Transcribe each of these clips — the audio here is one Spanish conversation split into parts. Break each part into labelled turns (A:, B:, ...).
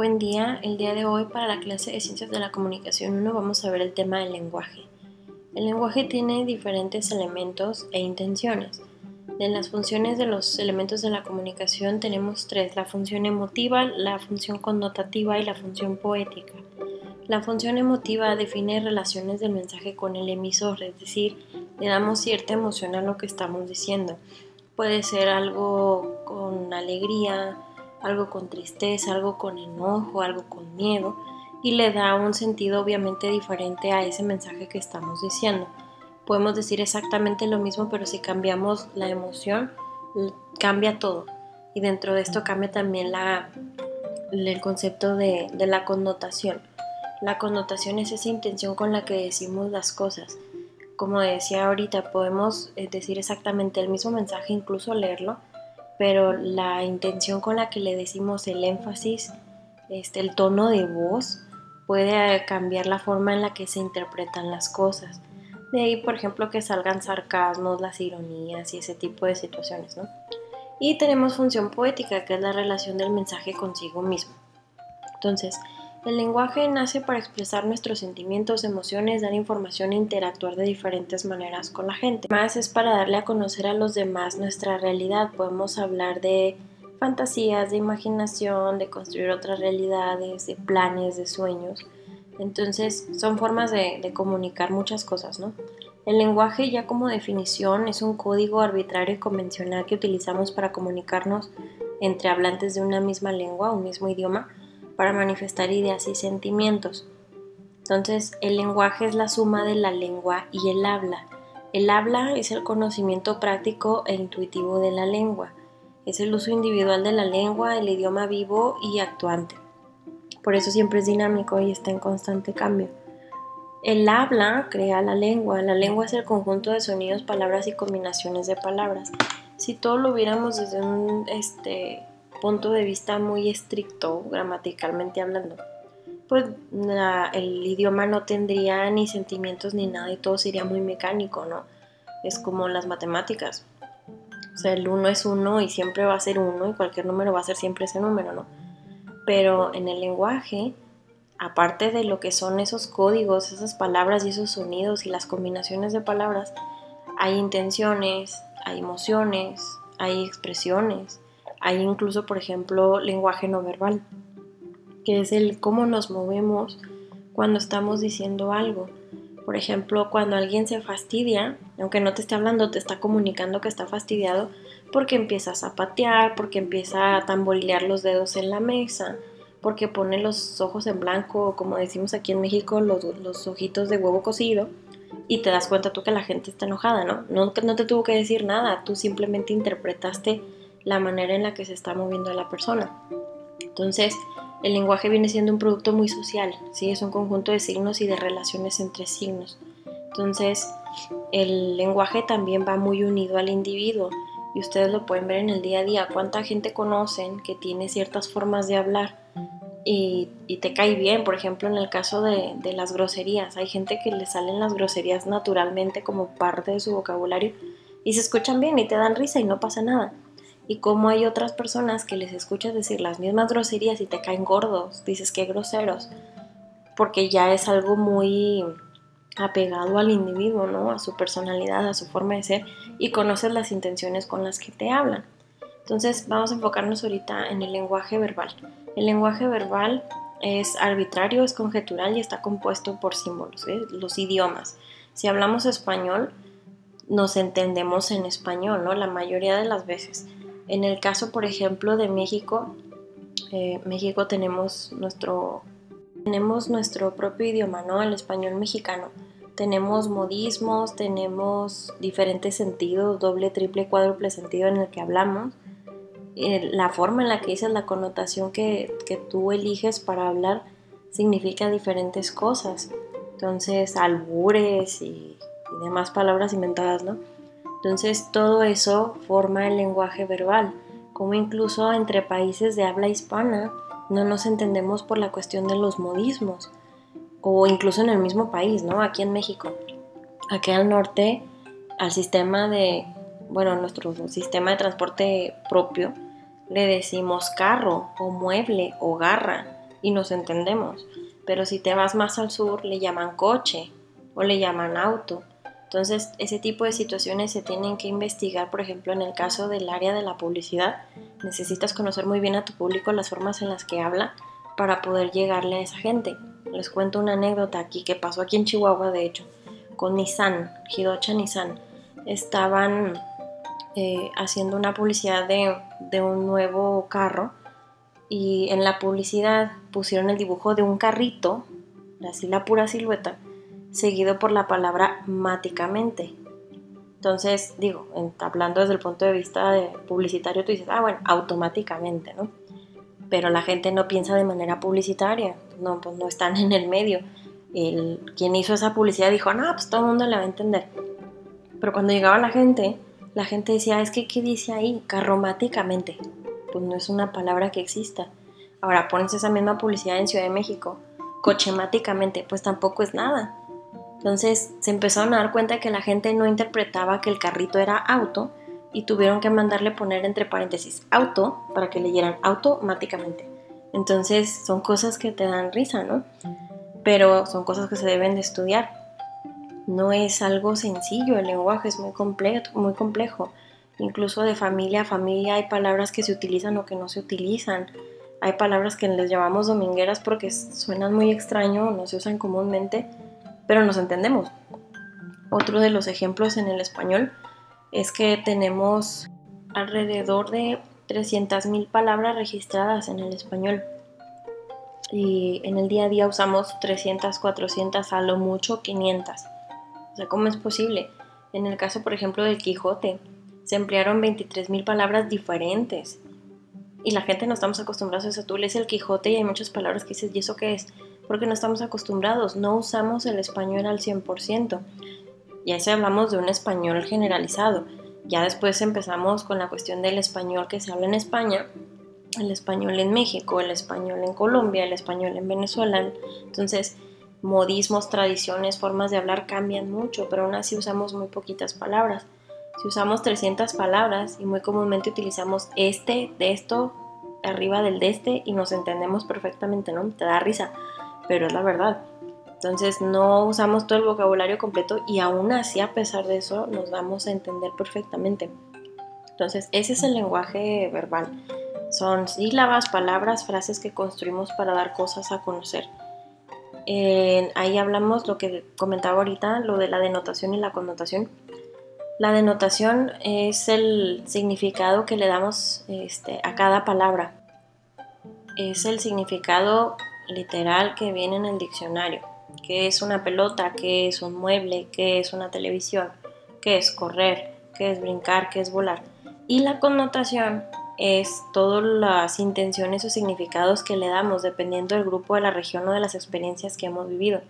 A: Buen día, el día de hoy para la clase de Ciencias de la Comunicación 1 vamos a ver el tema del lenguaje. El lenguaje tiene diferentes elementos e intenciones. En las funciones de los elementos de la comunicación tenemos tres, la función emotiva, la función connotativa y la función poética. La función emotiva define relaciones del mensaje con el emisor, es decir, le damos cierta emoción a lo que estamos diciendo. Puede ser algo con alegría, algo con tristeza, algo con enojo, algo con miedo, y le da un sentido obviamente diferente a ese mensaje que estamos diciendo. Podemos decir exactamente lo mismo, pero si cambiamos la emoción, cambia todo. Y dentro de esto cambia también la, el concepto de, de la connotación. La connotación es esa intención con la que decimos las cosas. Como decía ahorita, podemos eh, decir exactamente el mismo mensaje, incluso leerlo, pero la intención con la que le decimos el énfasis, este, el tono de voz, puede cambiar la forma en la que se interpretan las cosas. De ahí, por ejemplo, que salgan sarcasmos, las ironías y ese tipo de situaciones, ¿no? Y tenemos función poética, que es la relación del mensaje consigo mismo. Entonces, el lenguaje nace para expresar nuestros sentimientos, emociones, dar información e interactuar de diferentes maneras con la gente. Más es para darle a conocer a los demás nuestra realidad. Podemos hablar de fantasías, de imaginación, de construir otras realidades, de planes, de sueños. Entonces son formas de, comunicar muchas cosas, ¿no? El lenguaje ya como definición es un código arbitrario y convencional que utilizamos para comunicarnos entre hablantes de una misma lengua, un mismo idioma, para manifestar ideas y sentimientos. Entonces, el lenguaje es la suma de la lengua y el habla. El habla es el conocimiento práctico e intuitivo de la lengua. Es el uso individual de la lengua, el idioma vivo y actuante. Por eso siempre es dinámico y está en constante cambio. El habla crea la lengua. La lengua es el conjunto de sonidos, palabras y combinaciones de palabras. Si todo lo viéramos desde un este, punto de vista muy estricto, gramaticalmente hablando, pues el idioma no tendría ni sentimientos ni nada y todo sería muy mecánico, ¿no? Es como las matemáticas. O sea, el uno es uno y siempre va a ser uno y cualquier número va a ser siempre ese número, ¿no? Pero en el lenguaje, aparte de lo que son esos códigos, esas palabras y esos sonidos y las combinaciones de palabras, hay intenciones, hay emociones, hay expresiones, hay incluso, por ejemplo, lenguaje no verbal, que es el cómo nos movemos cuando estamos diciendo algo. Por ejemplo, cuando alguien se fastidia, aunque no te esté hablando, te está comunicando que está fastidiado porque empieza a zapatear, porque empieza a tamborilear los dedos en la mesa, porque pone los ojos en blanco, como decimos aquí en México, los, los ojitos de huevo cocido, y te das cuenta tú que la gente está enojada, ¿no? No, no te tuvo que decir nada, tú simplemente interpretaste la manera en la que se está moviendo la persona. Entonces, el lenguaje viene siendo un producto muy social, ¿sí? es un conjunto de signos y de relaciones entre signos. Entonces, el lenguaje también va muy unido al individuo y ustedes lo pueden ver en el día a día. ¿Cuánta gente conocen que tiene ciertas formas de hablar y, te cae bien? Por ejemplo, en el caso de, de las groserías, hay gente que le salen las groserías naturalmente como parte de su vocabulario y se escuchan bien y te dan risa y no pasa nada y como hay otras personas que les escuchas decir las mismas groserías y te caen gordos, dices que groseros, porque ya es algo muy apegado al individuo, ¿no? A su personalidad, a su forma de ser y conoces las intenciones con las que te hablan. Entonces vamos a enfocarnos ahorita en el lenguaje verbal. El lenguaje verbal es arbitrario, es conjetural y está compuesto por símbolos, los idiomas. Si hablamos español, nos entendemos en español, ¿no? La mayoría de las veces. En el caso, por ejemplo, de México, eh, México tenemos nuestro, tenemos nuestro propio idioma, ¿no? El español mexicano. Tenemos modismos, tenemos diferentes sentidos, doble, triple, cuádruple sentido en el que hablamos. Eh, la forma en la que dices la connotación que, que tú eliges para hablar significa diferentes cosas. Entonces, albures y, y demás palabras inventadas, ¿no? Entonces todo eso forma el lenguaje verbal, como incluso entre países de habla hispana no nos entendemos por la cuestión de los modismos, o incluso en el mismo país, ¿no? Aquí en México. Aquí al norte, al sistema de, bueno, nuestro sistema de transporte propio, le decimos carro o mueble o garra. y nos entendemos. Pero si te vas más al sur, le llaman coche o le llaman auto. Entonces, ese tipo de situaciones se tienen que investigar, por ejemplo, en el caso del área de la publicidad, necesitas conocer muy bien a tu público las formas en las que habla para poder llegarle a esa gente. Les cuento una anécdota aquí que pasó aquí en Chihuahua, de hecho, con Nissan, Hidocha Nissan. Estaban eh, haciendo una publicidad de, de un nuevo carro y en la publicidad pusieron el dibujo de un carrito, así la pura silueta, seguido por la palabra máticamente. Entonces, digo, hablando desde el punto de vista de publicitario, tú dices, ah, bueno, automáticamente, ¿no? Pero la gente no piensa de manera publicitaria, no, pues no están en el medio. El, quien hizo esa publicidad dijo, no, pues todo el mundo la va a entender. Pero cuando llegaba la gente, la gente decía, es que, ¿qué dice ahí? Carromáticamente pues no es una palabra que exista. Ahora pones esa misma publicidad en Ciudad de México, cochemáticamente, pues tampoco es nada. Entonces se empezaron a dar cuenta que la gente no interpretaba que el carrito era auto y tuvieron que mandarle poner entre paréntesis auto para que leyeran automáticamente. Entonces son cosas que te dan risa, ¿no? Pero son cosas que se deben de estudiar. No es algo sencillo, el lenguaje es muy muy complejo. Incluso de familia a familia hay palabras que se utilizan o que no se utilizan. Hay palabras que les llamamos domingueras porque suenan muy extraño, no se usan comúnmente, pero nos entendemos. Otro de los ejemplos en el español es que tenemos alrededor de 300.000 palabras registradas en el español. Y en el día a día usamos 300, 400, a lo mucho 500. O sea, ¿cómo es posible? En el caso, por ejemplo, del Quijote, se emplearon 23.000 palabras diferentes. Y la gente no estamos acostumbrados a eso. Tú lees el Quijote y hay muchas palabras que dices, ¿y eso qué es? Porque no estamos acostumbrados, no usamos el español al 100%. Y ahí hablamos de un español generalizado. Ya después empezamos con la cuestión del español que se habla en España, el español en México, el español en Colombia, el español en Venezuela. Entonces, modismos, tradiciones, formas de hablar cambian mucho, pero aún así usamos muy poquitas palabras. Si usamos 300 palabras y muy comúnmente utilizamos este, de esto, arriba del de este y nos entendemos perfectamente, ¿no? Te da risa, pero es la verdad. Entonces no usamos todo el vocabulario completo y aún así a pesar de eso nos vamos a entender perfectamente. Entonces ese es el lenguaje verbal. Son sílabas, palabras, frases que construimos para dar cosas a conocer. ahí hablamos lo que comentaba ahorita, lo de la denotación y la connotación. La denotación es el significado que le damos este, a cada palabra. Es el significado literal que viene en el diccionario. ¿Qué es una pelota? ¿Qué es un mueble? ¿Qué es una televisión? ¿Qué es correr? ¿Qué es brincar? ¿Qué es volar? Y la connotación es todas las intenciones o significados que le damos dependiendo del grupo, de la región o de las experiencias que hemos vivido.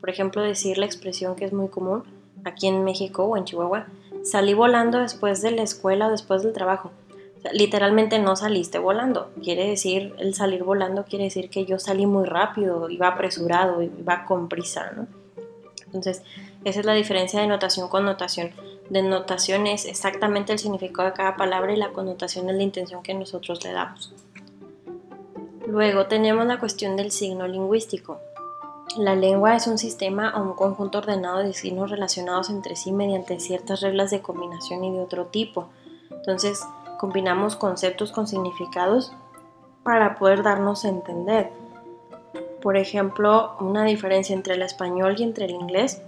A: Por ejemplo, decir la expresión que es muy común aquí en México o en Chihuahua, salí volando después de la escuela o después del trabajo. Literalmente no saliste volando. Quiere decir, el salir volando quiere decir que yo salí muy rápido, iba apresurado, iba con prisa, ¿no? Entonces, esa es la diferencia de notación con notación. De notación es exactamente el significado de cada palabra y la connotación es la intención que nosotros le damos. Luego tenemos la cuestión del signo lingüístico. La lengua es un sistema o un conjunto ordenado de signos relacionados entre sí mediante ciertas reglas de combinación y de otro tipo. Entonces, combinamos conceptos con significados para poder darnos a entender. Por ejemplo, una diferencia entre el español y entre el inglés,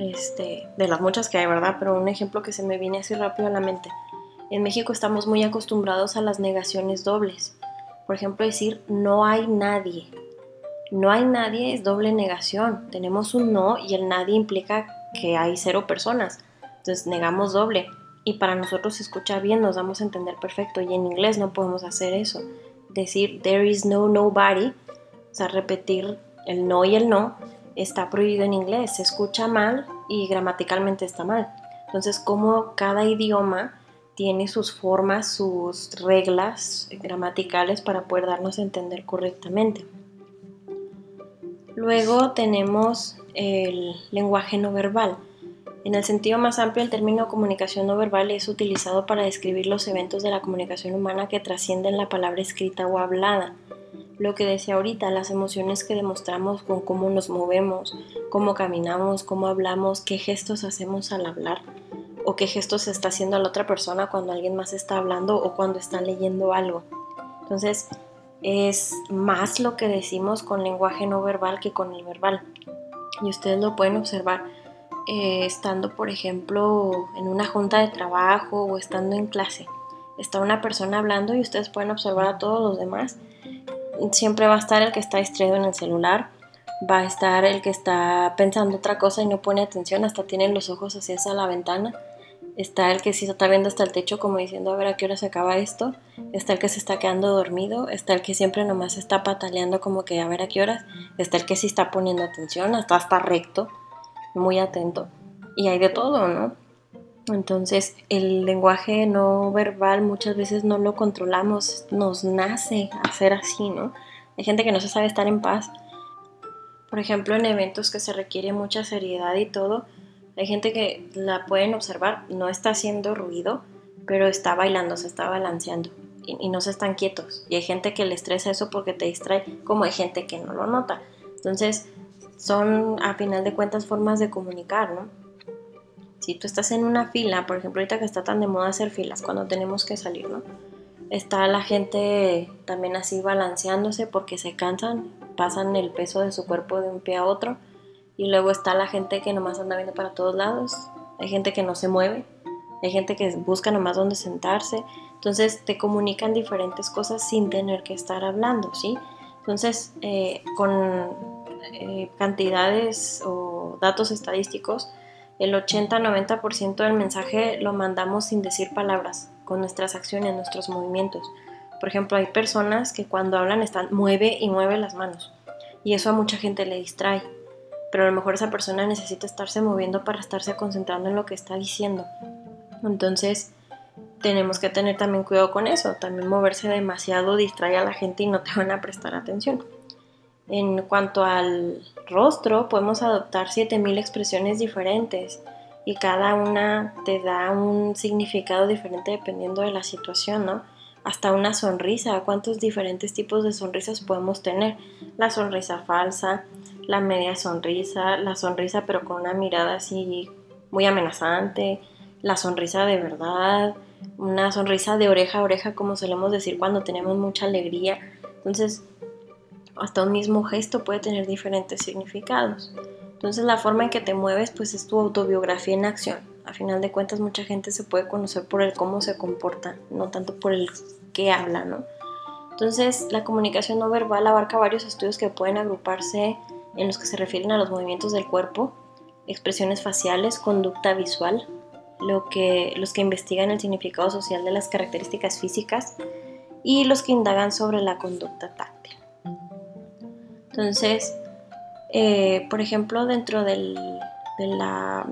A: este, de las muchas que hay, ¿verdad? Pero un ejemplo que se me viene así rápido a la mente. En México estamos muy acostumbrados a las negaciones dobles. Por ejemplo, decir no hay nadie no hay nadie es doble negación. Tenemos un no y el nadie implica que hay cero personas. Entonces negamos doble. Y para nosotros se escucha bien, nos damos a entender perfecto. Y en inglés no podemos hacer eso. Decir there is no nobody, o sea, repetir el no y el no, está prohibido en inglés. Se escucha mal y gramaticalmente está mal. Entonces, como cada idioma tiene sus formas, sus reglas gramaticales para poder darnos a entender correctamente. Luego tenemos el lenguaje no verbal. En el sentido más amplio, el término comunicación no verbal es utilizado para describir los eventos de la comunicación humana que trascienden la palabra escrita o hablada. lo que decía ahorita, las emociones que demostramos con cómo nos movemos, cómo caminamos, cómo hablamos, qué gestos hacemos al hablar o qué gestos está haciendo la otra persona cuando alguien más está hablando o cuando está leyendo algo. Entonces, es más lo que decimos con lenguaje no verbal que con el verbal. Y ustedes lo pueden observar eh, estando, por ejemplo, en una junta de trabajo o estando en clase. Está una persona hablando y ustedes pueden observar a todos los demás siempre va a estar el que está distraído en el celular, va a estar el que está pensando otra cosa y no pone atención, hasta tiene los ojos hacia la ventana. Está el que sí está viendo hasta el techo como diciendo a ver a qué hora se acaba esto. Está el que se está quedando dormido. Está el que siempre nomás está pataleando como que a ver a qué horas. Está el que sí está poniendo atención, hasta está recto, muy atento. Y hay de todo, ¿no? Entonces el lenguaje no verbal muchas veces no lo controlamos, nos nace hacer así, ¿no? Hay gente que no se sabe estar en paz. Por ejemplo, en eventos que se requiere mucha seriedad y todo, hay gente que la pueden observar, no está haciendo ruido, pero está bailando, se está balanceando y, y no se están quietos. Y hay gente que le estresa eso porque te distrae, como hay gente que no lo nota. Entonces, son a final de cuentas formas de comunicar, ¿no? Si tú estás en una fila, por ejemplo, ahorita que está tan de moda hacer filas cuando tenemos que salir, ¿no? Está la gente también así balanceándose porque se cansan, pasan el peso de su cuerpo de un pie a otro. Y luego está la gente que nomás anda viendo para todos lados. Hay gente que no se mueve. Hay gente que busca nomás dónde sentarse. Entonces te comunican diferentes cosas sin tener que estar hablando, ¿sí? Entonces, eh, con eh, cantidades o datos estadísticos, el 80-90% del mensaje lo mandamos sin decir palabras, con nuestras acciones, nuestros movimientos. Por ejemplo, hay personas que cuando hablan están mueve y mueve las manos. Y eso a mucha gente le distrae. Pero a lo mejor esa persona necesita estarse moviendo para estarse concentrando en lo que está diciendo. Entonces, tenemos que tener también cuidado con eso. También moverse demasiado distrae a la gente y no te van a prestar atención. En cuanto al rostro, podemos adoptar 7000 expresiones diferentes y cada una te da un significado diferente dependiendo de la situación, ¿no? Hasta una sonrisa, cuántos diferentes tipos de sonrisas podemos tener. La sonrisa falsa, la media sonrisa, la sonrisa pero con una mirada así muy amenazante, la sonrisa de verdad, una sonrisa de oreja a oreja como solemos decir cuando tenemos mucha alegría. Entonces, hasta un mismo gesto puede tener diferentes significados. Entonces la forma en que te mueves pues es tu autobiografía en acción. A final de cuentas mucha gente se puede conocer por el cómo se comporta, no tanto por el qué habla, ¿no? Entonces la comunicación no verbal abarca varios estudios que pueden agruparse en los que se refieren a los movimientos del cuerpo, expresiones faciales, conducta visual, lo que, los que investigan el significado social de las características físicas y los que indagan sobre la conducta táctil. Entonces, eh, por ejemplo, dentro de la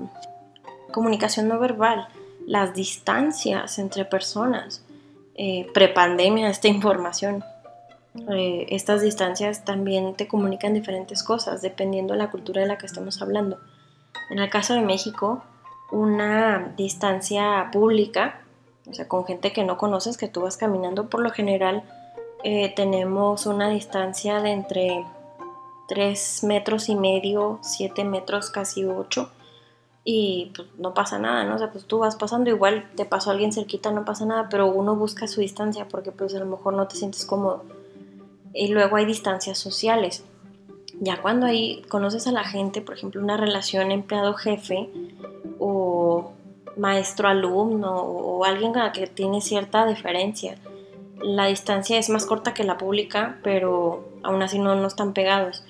A: comunicación no verbal, las distancias entre personas, eh, prepandemia, esta información, eh, estas distancias también te comunican diferentes cosas dependiendo de la cultura de la que estamos hablando. En el caso de México, una distancia pública, o sea, con gente que no conoces, que tú vas caminando, por lo general tenemos una distancia de entre 3 metros y medio, 7 metros, casi 8. Y pues no pasa nada, ¿no? O sea, pues tú vas pasando, igual te pasó alguien cerquita, no pasa nada, pero uno busca su distancia porque pues a lo mejor no te sientes cómodo. Y luego hay distancias sociales. Ya cuando ahí conoces a la gente, por ejemplo, una relación empleado-jefe o maestro-alumno o alguien con la que tiene cierta diferencia, la distancia es más corta que la pública, pero aún así no, no están pegados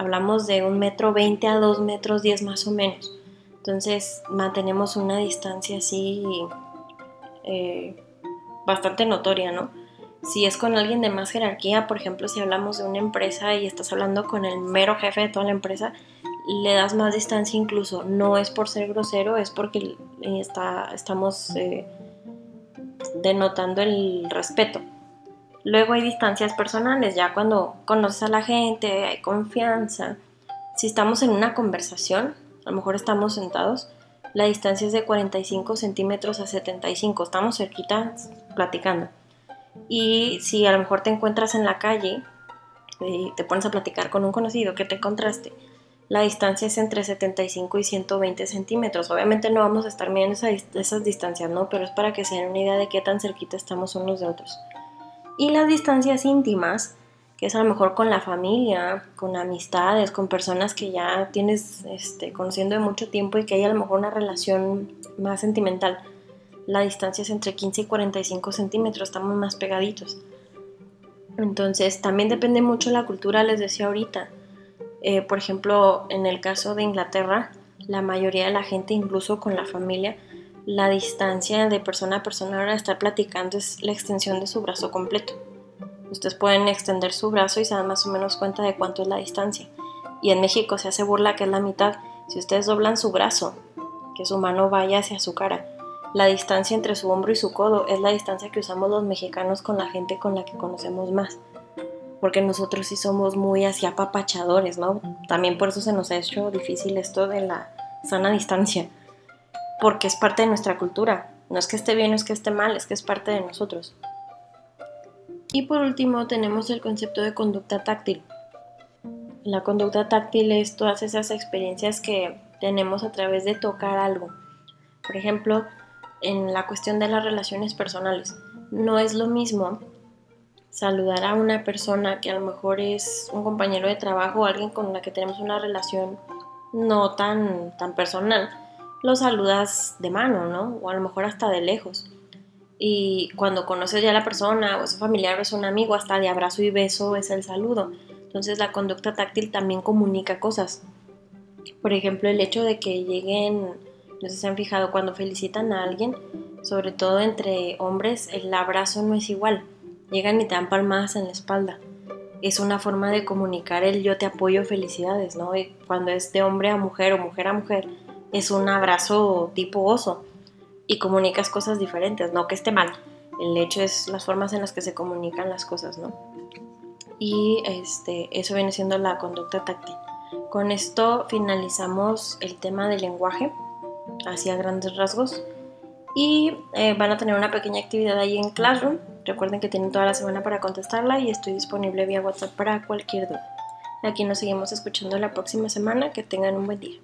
A: hablamos de un metro veinte a dos metros diez más o menos. Entonces mantenemos una distancia así eh, bastante notoria, ¿no? Si es con alguien de más jerarquía, por ejemplo, si hablamos de una empresa y estás hablando con el mero jefe de toda la empresa, le das más distancia incluso. No es por ser grosero, es porque está, estamos eh, denotando el respeto. Luego hay distancias personales, ya cuando conoces a la gente, hay confianza. Si estamos en una conversación, a lo mejor estamos sentados, la distancia es de 45 centímetros a 75, estamos cerquita platicando. Y si a lo mejor te encuentras en la calle, y te pones a platicar con un conocido que te encontraste, la distancia es entre 75 y 120 centímetros. Obviamente no vamos a estar midiendo esas distancias, ¿no? Pero es para que se den una idea de qué tan cerquita estamos unos de otros. Y las distancias íntimas, que es a lo mejor con la familia, con amistades, con personas que ya tienes este, conociendo de mucho tiempo y que hay a lo mejor una relación más sentimental. La distancia es entre 15 y 45 centímetros, estamos más pegaditos. Entonces, también depende mucho la cultura, les decía ahorita. Eh, por ejemplo, en el caso de Inglaterra, la mayoría de la gente, incluso con la familia, la distancia de persona a persona ahora estar platicando es la extensión de su brazo completo. Ustedes pueden extender su brazo y se dan más o menos cuenta de cuánto es la distancia. Y en México se hace burla que es la mitad. Si ustedes doblan su brazo, que su mano vaya hacia su cara, la distancia entre su hombro y su codo es la distancia que usamos los mexicanos con la gente con la que conocemos más porque nosotros sí somos muy así apapachadores, ¿no? También por eso se nos ha hecho difícil esto de la sana distancia, porque es parte de nuestra cultura. No es que esté bien, no es que esté mal, es que es parte de nosotros. Y por último tenemos el concepto de conducta táctil. La conducta táctil es todas esas experiencias que tenemos a través de tocar algo. Por ejemplo, en la cuestión de las relaciones personales. No es lo mismo saludar a una persona que a lo mejor es un compañero de trabajo o alguien con la que tenemos una relación no tan, tan personal, lo saludas de mano, ¿no? O a lo mejor hasta de lejos. Y cuando conoces ya a la persona o es un familiar o es un amigo, hasta de abrazo y beso es el saludo. Entonces la conducta táctil también comunica cosas. Por ejemplo, el hecho de que lleguen, no sé si se han fijado, cuando felicitan a alguien, sobre todo entre hombres, el abrazo no es igual llegan y te dan palmadas en la espalda. Es una forma de comunicar el yo te apoyo, felicidades, ¿no? Y cuando es de hombre a mujer o mujer a mujer, es un abrazo tipo oso y comunicas cosas diferentes, no que esté mal. El hecho es las formas en las que se comunican las cosas, ¿no? Y este, eso viene siendo la conducta táctil. Con esto finalizamos el tema del lenguaje, hacia grandes rasgos y eh, van a tener una pequeña actividad ahí en Classroom. Recuerden que tienen toda la semana para contestarla y estoy disponible vía WhatsApp para cualquier duda. Aquí nos seguimos escuchando la próxima semana. Que tengan un buen día.